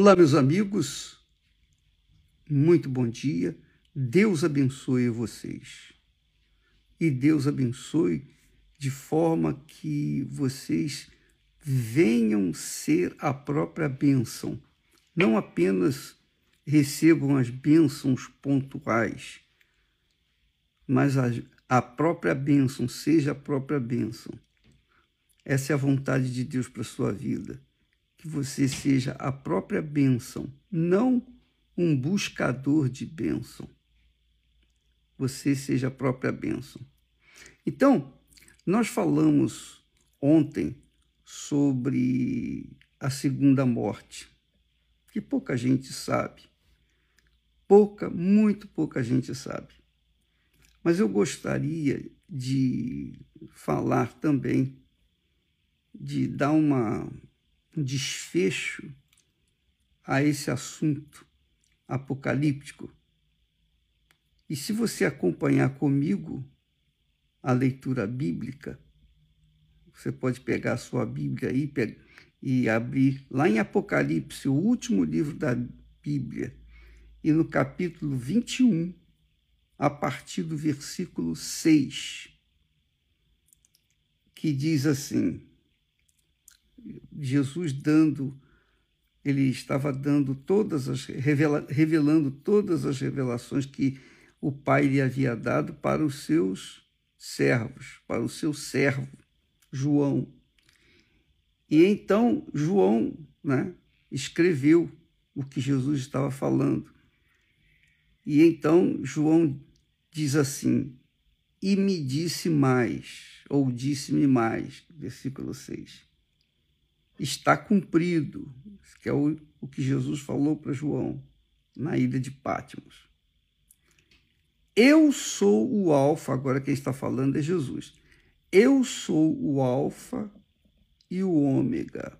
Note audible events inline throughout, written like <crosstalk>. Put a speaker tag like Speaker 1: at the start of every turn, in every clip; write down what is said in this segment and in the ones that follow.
Speaker 1: Olá, meus amigos, muito bom dia. Deus abençoe vocês. E Deus abençoe de forma que vocês venham ser a própria bênção, não apenas recebam as bênçãos pontuais, mas a, a própria bênção seja a própria bênção. Essa é a vontade de Deus para a sua vida. Que você seja a própria bênção, não um buscador de bênção. Você seja a própria bênção. Então, nós falamos ontem sobre a segunda morte, que pouca gente sabe. Pouca, muito pouca gente sabe. Mas eu gostaria de falar também, de dar uma, um desfecho a esse assunto apocalíptico. E se você acompanhar comigo a leitura bíblica, você pode pegar a sua Bíblia aí e abrir lá em Apocalipse, o último livro da Bíblia, e no capítulo 21, a partir do versículo 6, que diz assim: Jesus dando, ele estava dando todas as, revela, revelando todas as revelações que o Pai lhe havia dado para os seus servos, para o seu servo, João. E então João né, escreveu o que Jesus estava falando. E então João diz assim: E me disse mais, ou disse-me mais, versículo 6. Está cumprido, que é o, o que Jesus falou para João na ilha de Pátimos. Eu sou o Alfa, agora quem está falando é Jesus. Eu sou o Alfa e o Ômega,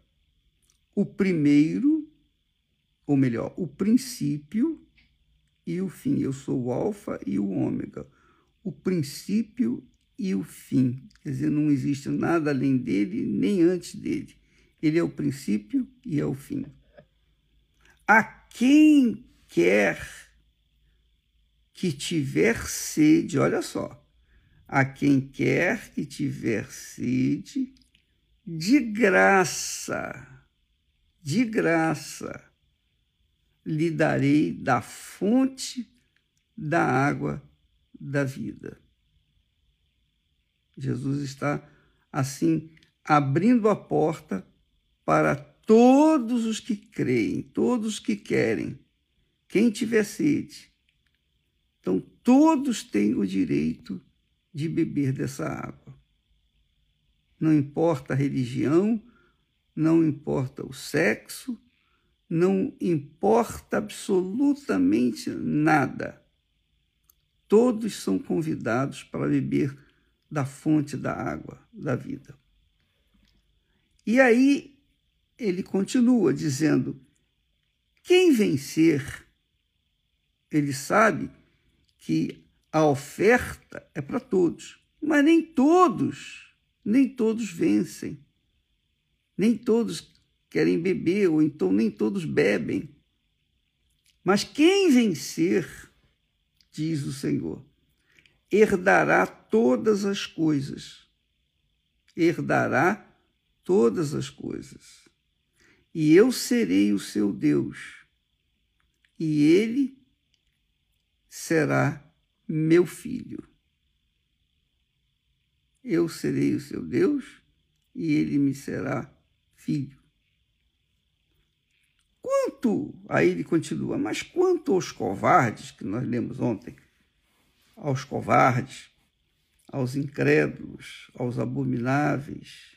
Speaker 1: o primeiro, ou melhor, o princípio e o fim. Eu sou o Alfa e o Ômega, o princípio e o fim. Quer dizer, não existe nada além dele, nem antes dele. Ele é o princípio e é o fim. A quem quer que tiver sede, olha só, a quem quer que tiver sede, de graça, de graça, lhe darei da fonte da água da vida. Jesus está, assim, abrindo a porta para todos os que creem, todos os que querem, quem tiver sede. Então, todos têm o direito de beber dessa água. Não importa a religião, não importa o sexo, não importa absolutamente nada. Todos são convidados para beber da fonte da água da vida. E aí ele continua dizendo: quem vencer, ele sabe que a oferta é para todos, mas nem todos, nem todos vencem. Nem todos querem beber, ou então nem todos bebem. Mas quem vencer, diz o Senhor, herdará todas as coisas. Herdará todas as coisas. E eu serei o seu Deus, e ele será meu filho. Eu serei o seu Deus, e ele me será filho. Quanto, aí ele continua, mas quanto aos covardes, que nós lemos ontem, aos covardes, aos incrédulos, aos abomináveis,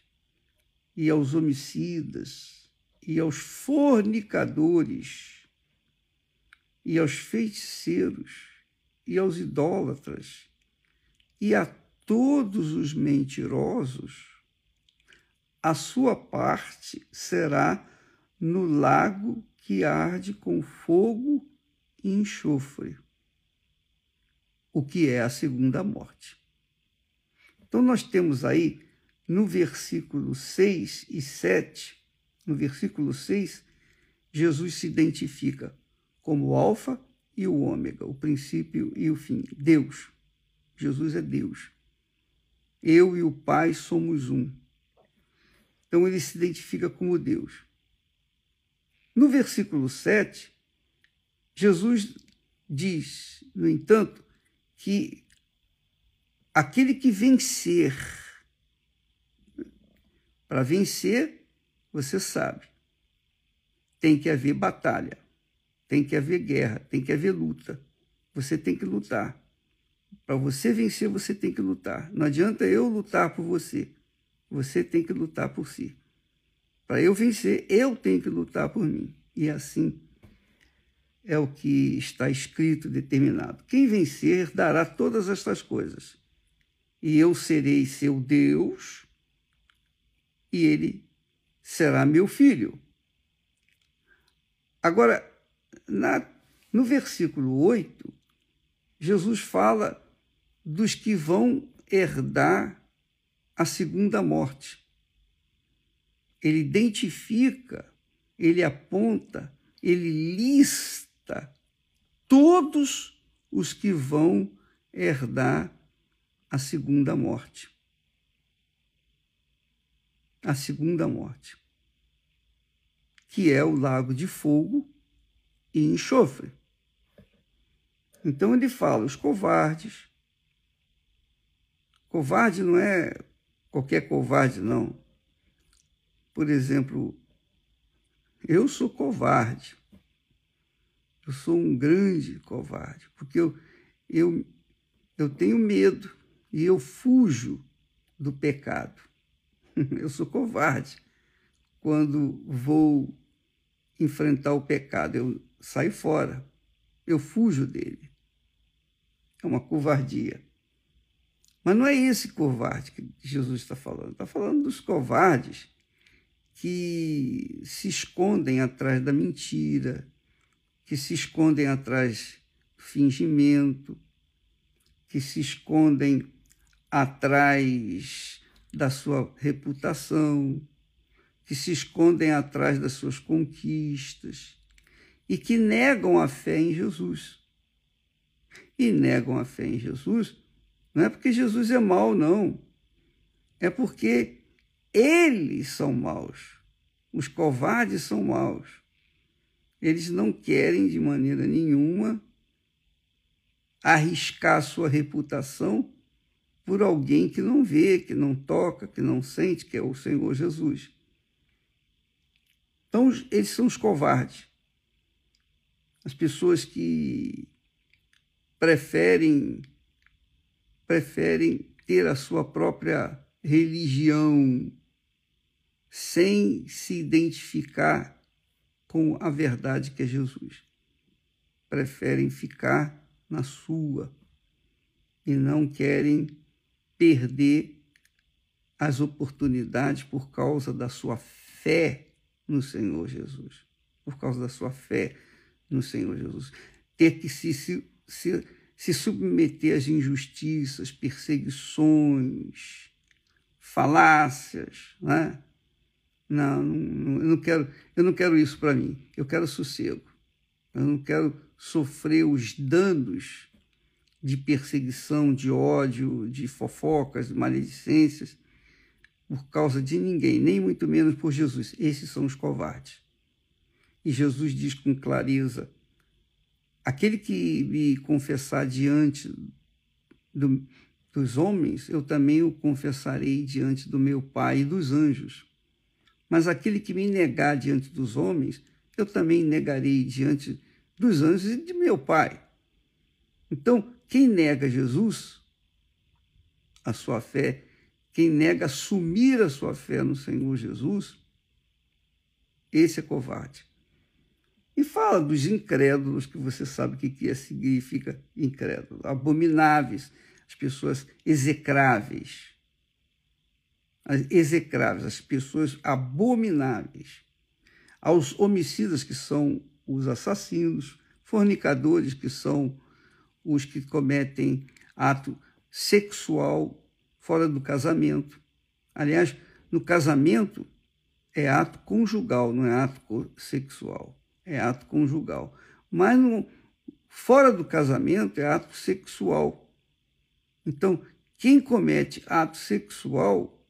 Speaker 1: e aos homicidas, e aos fornicadores, e aos feiticeiros, e aos idólatras, e a todos os mentirosos, a sua parte será no lago que arde com fogo e enxofre, o que é a segunda morte. Então, nós temos aí no versículo 6 e 7, no versículo 6, Jesus se identifica como o Alfa e o Ômega, o princípio e o fim. Deus. Jesus é Deus. Eu e o Pai somos um. Então ele se identifica como Deus. No versículo 7, Jesus diz, no entanto, que aquele que vencer, para vencer, você sabe, tem que haver batalha, tem que haver guerra, tem que haver luta. Você tem que lutar. Para você vencer, você tem que lutar. Não adianta eu lutar por você. Você tem que lutar por si. Para eu vencer, eu tenho que lutar por mim. E assim é o que está escrito, determinado. Quem vencer dará todas estas coisas. E eu serei seu Deus, e ele será meu filho. Agora, na, no versículo 8, Jesus fala dos que vão herdar a segunda morte. Ele identifica, ele aponta, ele lista todos os que vão herdar a segunda morte. A segunda morte que é o lago de fogo e enxofre. Então ele fala: os covardes. Covarde não é qualquer covarde, não. Por exemplo, eu sou covarde. Eu sou um grande covarde, porque eu, eu, eu tenho medo e eu fujo do pecado. <laughs> Eu sou covarde quando vou enfrentar o pecado, eu saio fora, eu fujo dele. É uma covardia. Mas não é esse covarde que Jesus está falando. Está falando dos covardes que se escondem atrás da mentira, que se escondem atrás do fingimento, que se escondem atrás da sua reputação, que se escondem atrás das suas conquistas e que negam a fé em Jesus. E negam a fé em Jesus não é porque Jesus é mau, não. É porque eles são maus. Os covardes são maus. Eles não querem de maneira nenhuma arriscar sua reputação por alguém que não vê, que não toca, que não sente, que é o Senhor Jesus. Então, eles são os covardes. As pessoas que preferem preferem ter a sua própria religião sem se identificar com a verdade que é Jesus. Preferem ficar na sua e não querem perder as oportunidades por causa da sua fé no Senhor Jesus, por causa da sua fé no Senhor Jesus. Ter que se, se, se, se submeter às injustiças, perseguições, falácias, né? Não, não, eu não quero, eu não quero isso para mim. Eu quero sossego. Eu não quero sofrer os danos de perseguição, de ódio, de fofocas, de maledicências por causa de ninguém, nem muito menos por Jesus. Esses são os covardes. E Jesus diz com clareza: aquele que me confessar diante do, dos homens, eu também o confessarei diante do meu Pai e dos anjos. Mas aquele que me negar diante dos homens, eu também negarei diante dos anjos e de meu Pai. Então, quem nega Jesus, a sua fé quem nega assumir a sua fé no Senhor Jesus, esse é covarde. E fala dos incrédulos, que você sabe o que é, significa incrédulo. Abomináveis, as pessoas execráveis. As execráveis, as pessoas abomináveis. Aos homicidas, que são os assassinos, fornicadores, que são os que cometem ato sexual fora do casamento. Aliás, no casamento é ato conjugal, não é ato sexual. é ato conjugal. Mas no, fora do casamento é ato sexual. Então, quem comete ato sexual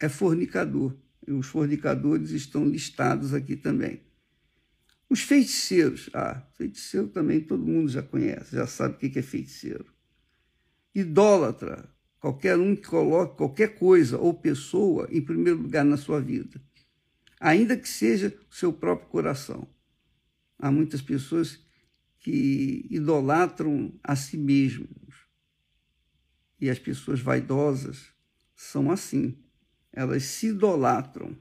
Speaker 1: é fornicador. E os fornicadores estão listados aqui também. Os feiticeiros. Ah, feiticeiro também todo mundo já conhece, já sabe o que é feiticeiro. Idólatra. Qualquer um que coloque qualquer coisa ou pessoa em primeiro lugar na sua vida. Ainda que seja o seu próprio coração. Há muitas pessoas que idolatram a si mesmos. E as pessoas vaidosas são assim elas se idolatram,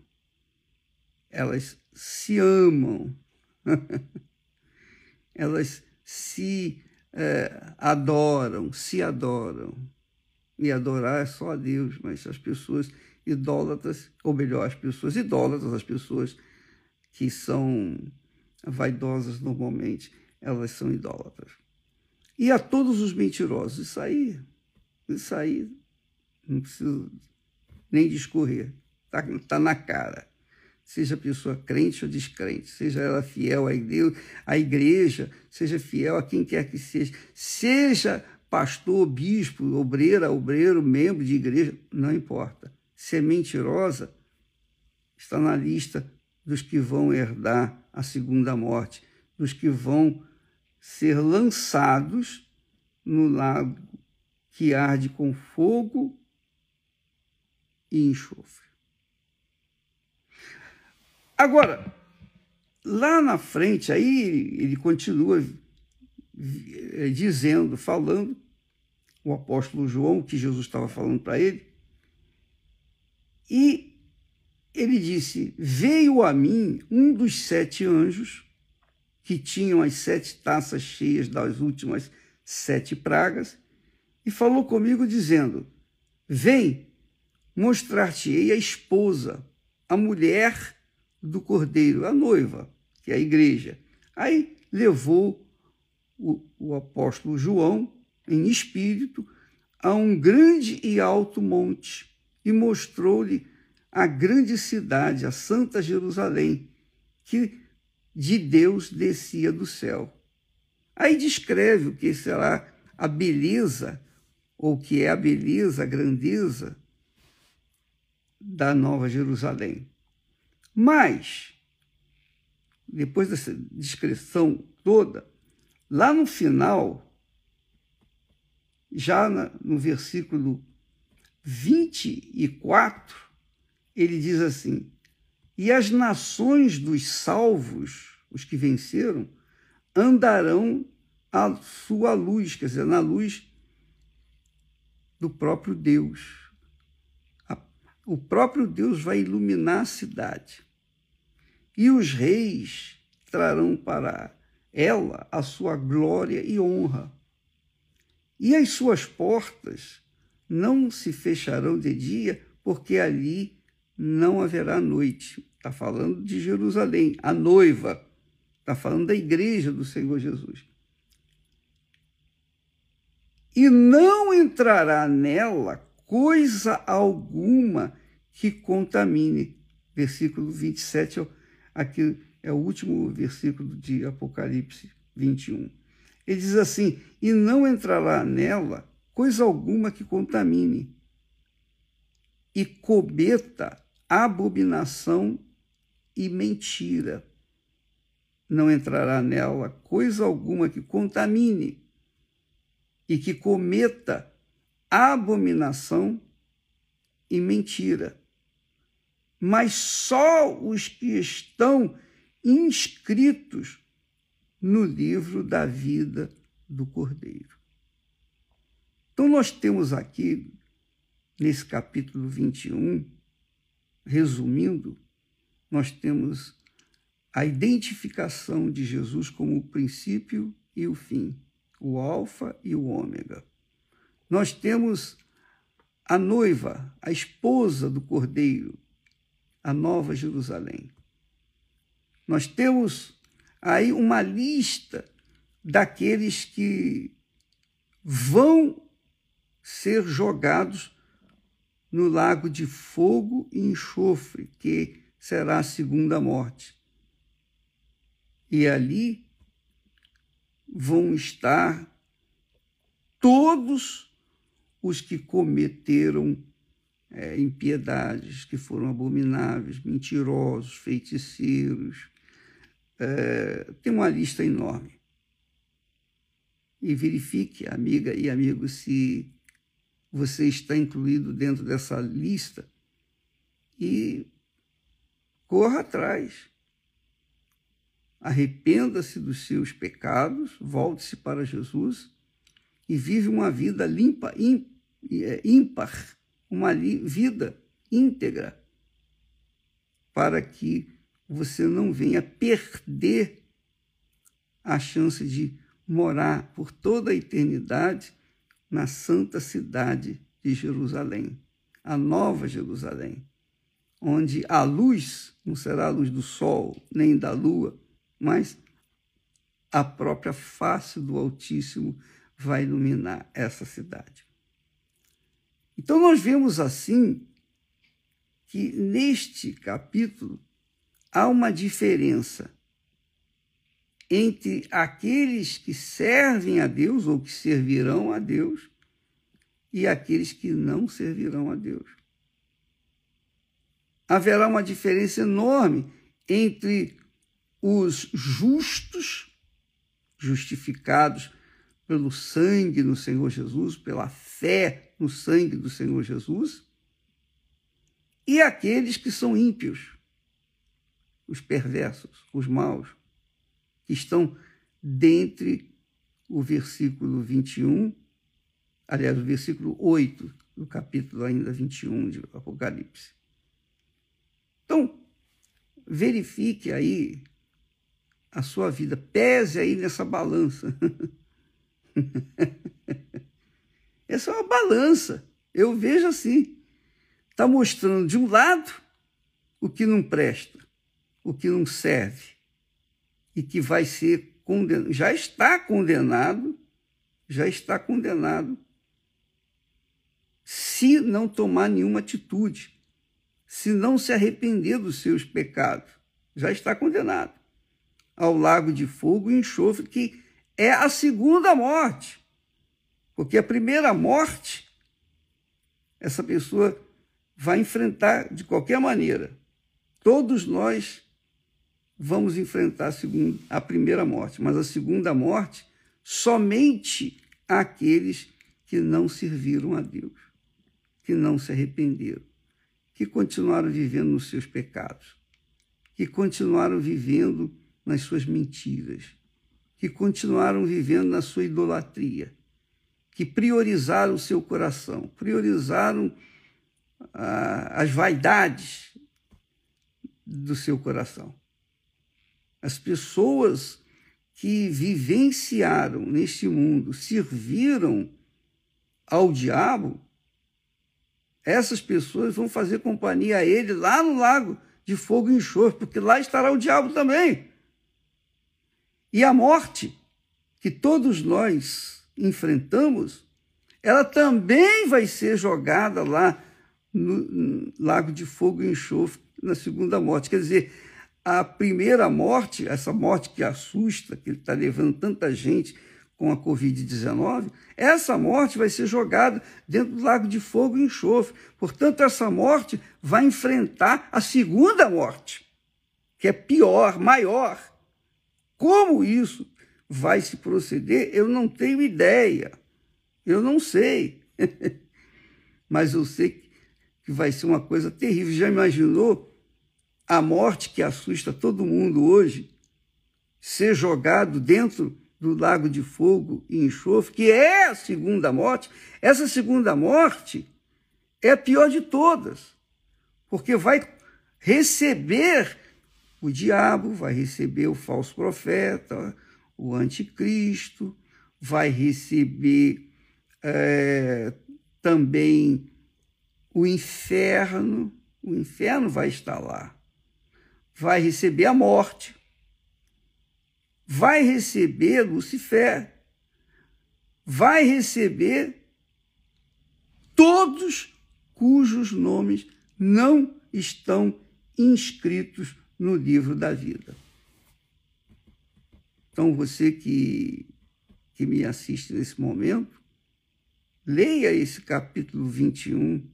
Speaker 1: elas se amam, <laughs> elas se é, adoram, se adoram. E adorar é só a Deus, mas as pessoas idólatras, ou melhor, as pessoas idólatras, as pessoas que são vaidosas normalmente, elas são idólatras. E a todos os mentirosos, isso aí, isso aí, não preciso nem discorrer. Está tá na cara. Seja a pessoa crente ou descrente, seja ela fiel a Deus, à igreja, seja fiel a quem quer que seja, seja pastor, bispo, obreira, obreiro, membro de igreja, não importa. Se é mentirosa, está na lista dos que vão herdar a segunda morte, dos que vão ser lançados no lago que arde com fogo e enxofre. Agora, lá na frente, aí ele continua eh, dizendo, falando, o apóstolo João, que Jesus estava falando para ele, e ele disse: Veio a mim um dos sete anjos que tinham as sete taças cheias das últimas sete pragas, e falou comigo, dizendo: Vem, mostrar-te-ei a esposa, a mulher do cordeiro, a noiva, que é a igreja. Aí levou o, o apóstolo João, em espírito, a um grande e alto monte e mostrou-lhe a grande cidade, a Santa Jerusalém, que de Deus descia do céu. Aí descreve o que será a beleza, ou que é a beleza, a grandeza da Nova Jerusalém. Mas, depois dessa descrição toda, lá no final, já no versículo 24, ele diz assim: E as nações dos salvos, os que venceram, andarão à sua luz, quer dizer, na luz do próprio Deus o próprio Deus vai iluminar a cidade. E os reis trarão para ela a sua glória e honra. E as suas portas não se fecharão de dia, porque ali não haverá noite. Está falando de Jerusalém, a noiva. Está falando da igreja do Senhor Jesus. E não entrará nela coisa alguma que contamine. Versículo 27, aqui é o último versículo de Apocalipse 21. Ele diz assim: E não entrará nela coisa alguma que contamine, e cometa abominação e mentira. Não entrará nela coisa alguma que contamine e que cometa abominação e mentira. Mas só os que estão inscritos no livro da vida do Cordeiro. Então, nós temos aqui, nesse capítulo 21, resumindo, nós temos a identificação de Jesus como o princípio e o fim, o Alfa e o Ômega nós temos a noiva, a esposa do cordeiro, a nova Jerusalém. Nós temos aí uma lista daqueles que vão ser jogados no lago de fogo e enxofre, que será a segunda morte. E ali vão estar todos os que cometeram é, impiedades, que foram abomináveis, mentirosos, feiticeiros. É, tem uma lista enorme. E verifique, amiga e amigo, se você está incluído dentro dessa lista e corra atrás. Arrependa-se dos seus pecados, volte-se para Jesus e vive uma vida limpa, é, ímpar, uma vida íntegra, para que você não venha perder a chance de morar por toda a eternidade na santa cidade de Jerusalém, a nova Jerusalém, onde a luz não será a luz do sol nem da lua, mas a própria face do Altíssimo vai iluminar essa cidade. Então, nós vemos assim que neste capítulo há uma diferença entre aqueles que servem a Deus ou que servirão a Deus e aqueles que não servirão a Deus. Haverá uma diferença enorme entre os justos, justificados pelo sangue do Senhor Jesus, pela fé no sangue do Senhor Jesus, e aqueles que são ímpios, os perversos, os maus, que estão dentre o versículo 21, aliás, o versículo 8 do capítulo ainda 21 de Apocalipse. Então, verifique aí a sua vida, pese aí nessa balança. <laughs> <laughs> Essa é uma balança. Eu vejo assim. Está mostrando de um lado o que não presta, o que não serve, e que vai ser condenado, já está condenado, já está condenado, se não tomar nenhuma atitude, se não se arrepender dos seus pecados, já está condenado ao lago de fogo e enxofre, que é a segunda morte. Porque a primeira morte, essa pessoa vai enfrentar de qualquer maneira. Todos nós vamos enfrentar a, segunda, a primeira morte, mas a segunda morte somente aqueles que não serviram a Deus, que não se arrependeram, que continuaram vivendo nos seus pecados, que continuaram vivendo nas suas mentiras, que continuaram vivendo na sua idolatria, que priorizaram o seu coração, priorizaram ah, as vaidades do seu coração. As pessoas que vivenciaram neste mundo, serviram ao diabo, essas pessoas vão fazer companhia a ele lá no lago de fogo e enxofre, porque lá estará o diabo também. E a morte que todos nós enfrentamos, ela também vai ser jogada lá no, lago de fogo e enxofre na segunda morte. Quer dizer, a primeira morte, essa morte que assusta, que está levando tanta gente com a Covid-19, essa morte vai ser jogada dentro do lago de fogo e enxofre. Portanto, essa morte vai enfrentar a segunda morte, que é pior, maior, como isso vai se proceder, eu não tenho ideia. Eu não sei. <laughs> Mas eu sei que vai ser uma coisa terrível. Já imaginou a morte que assusta todo mundo hoje ser jogado dentro do lago de fogo e enxofre, que é a segunda morte? Essa segunda morte é a pior de todas, porque vai receber o diabo vai receber o falso profeta, o anticristo, vai receber é, também o inferno, o inferno vai estar lá, vai receber a morte, vai receber Lucifer, vai receber todos cujos nomes não estão inscritos no livro da vida. Então, você que, que me assiste nesse momento, leia esse capítulo 21,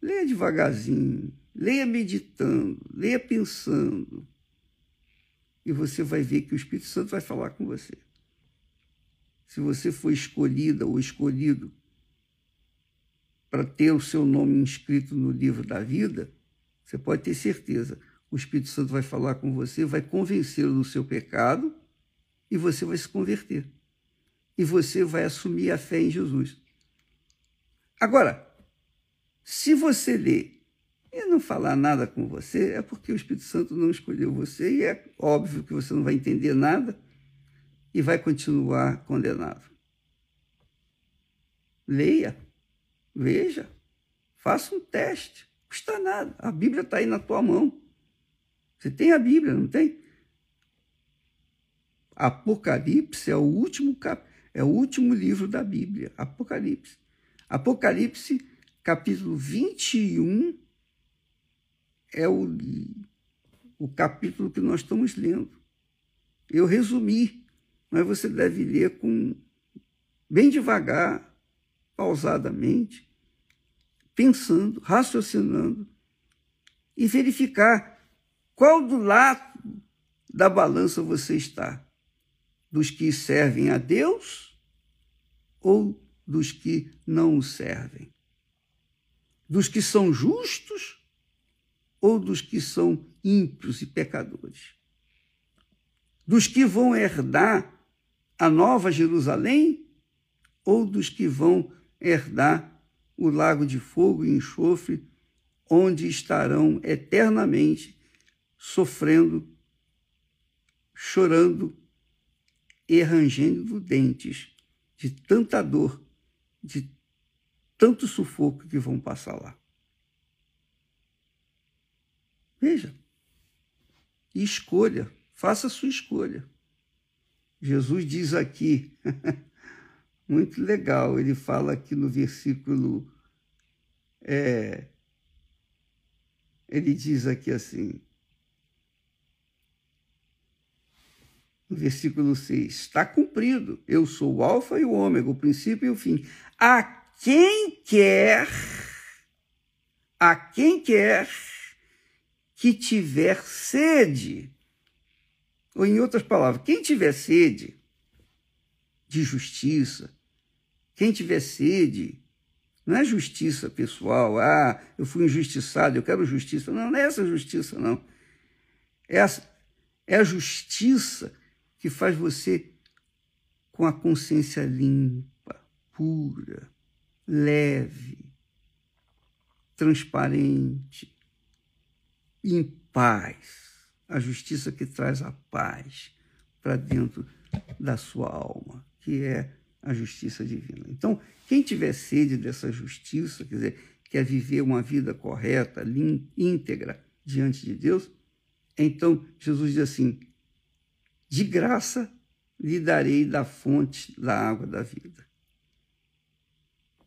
Speaker 1: leia devagarzinho, leia meditando, leia pensando, e você vai ver que o Espírito Santo vai falar com você. Se você for escolhida ou escolhido para ter o seu nome inscrito no livro da vida, você pode ter certeza, o Espírito Santo vai falar com você, vai convencê-lo do seu pecado e você vai se converter. E você vai assumir a fé em Jesus. Agora, se você ler e não falar nada com você, é porque o Espírito Santo não escolheu você e é óbvio que você não vai entender nada e vai continuar condenado. Leia, veja, faça um teste, custa nada. A Bíblia está aí na tua mão. Você tem a Bíblia, não tem? Apocalipse é o último cap... é o último livro da Bíblia, Apocalipse. Apocalipse, capítulo 21, é o, o capítulo que nós estamos lendo. Eu resumi, mas você deve ler com bem devagar, pausadamente, pensando, raciocinando e verificar qual do lado da balança você está. Dos que servem a Deus ou dos que não o servem? Dos que são justos ou dos que são ímpios e pecadores? Dos que vão herdar a nova Jerusalém ou dos que vão herdar o lago de fogo e enxofre, onde estarão eternamente sofrendo, chorando e rangendo dentes de tanta dor, de tanto sufoco que vão passar lá. Veja. Escolha. Faça a sua escolha. Jesus diz aqui, <laughs> muito legal, ele fala aqui no versículo. É, ele diz aqui assim, versículo 6, está cumprido, eu sou o alfa e o ômega, o princípio e o fim. A quem quer, a quem quer que tiver sede, ou em outras palavras, quem tiver sede de justiça, quem tiver sede, não é justiça pessoal, ah, eu fui injustiçado, eu quero justiça. Não, não é essa justiça, não. É a, é a justiça que faz você com a consciência limpa, pura, leve, transparente, em paz. A justiça que traz a paz para dentro da sua alma, que é a justiça divina. Então, quem tiver sede dessa justiça, quer dizer, quer viver uma vida correta, íntegra diante de Deus, então Jesus diz assim: de graça lhe darei da fonte da água da vida.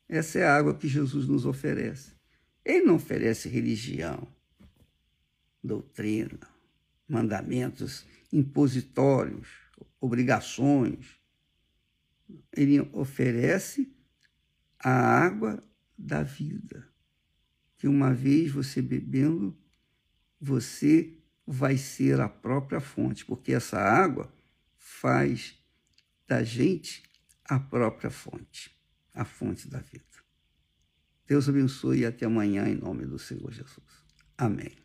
Speaker 1: Essa é a água que Jesus nos oferece. Ele não oferece religião, doutrina, mandamentos impositórios, obrigações. Ele oferece a água da vida, que uma vez você bebendo, você vai ser a própria fonte, porque essa água faz da gente a própria fonte, a fonte da vida. Deus abençoe e até amanhã, em nome do Senhor Jesus. Amém.